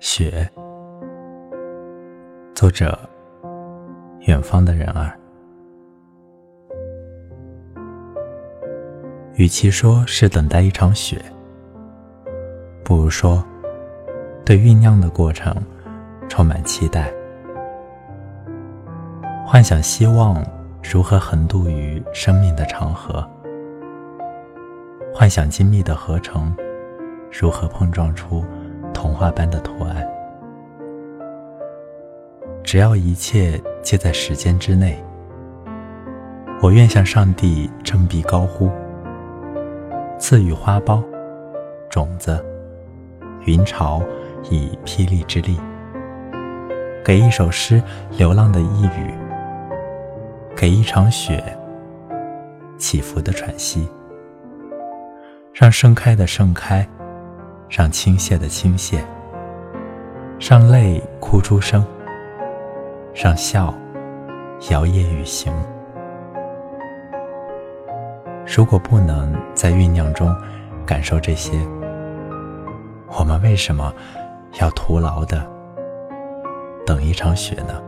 雪，作者：远方的人儿。与其说是等待一场雪，不如说对酝酿的过程充满期待，幻想希望如何横渡于生命的长河，幻想精密的合成如何碰撞出。童话般的图案，只要一切皆在时间之内，我愿向上帝振臂高呼，赐予花苞、种子、云潮以霹雳之力，给一首诗流浪的一语，给一场雪起伏的喘息，让盛开的盛开。让倾泻的倾泻，让泪哭出声，让笑摇曳雨行。如果不能在酝酿中感受这些，我们为什么要徒劳的等一场雪呢？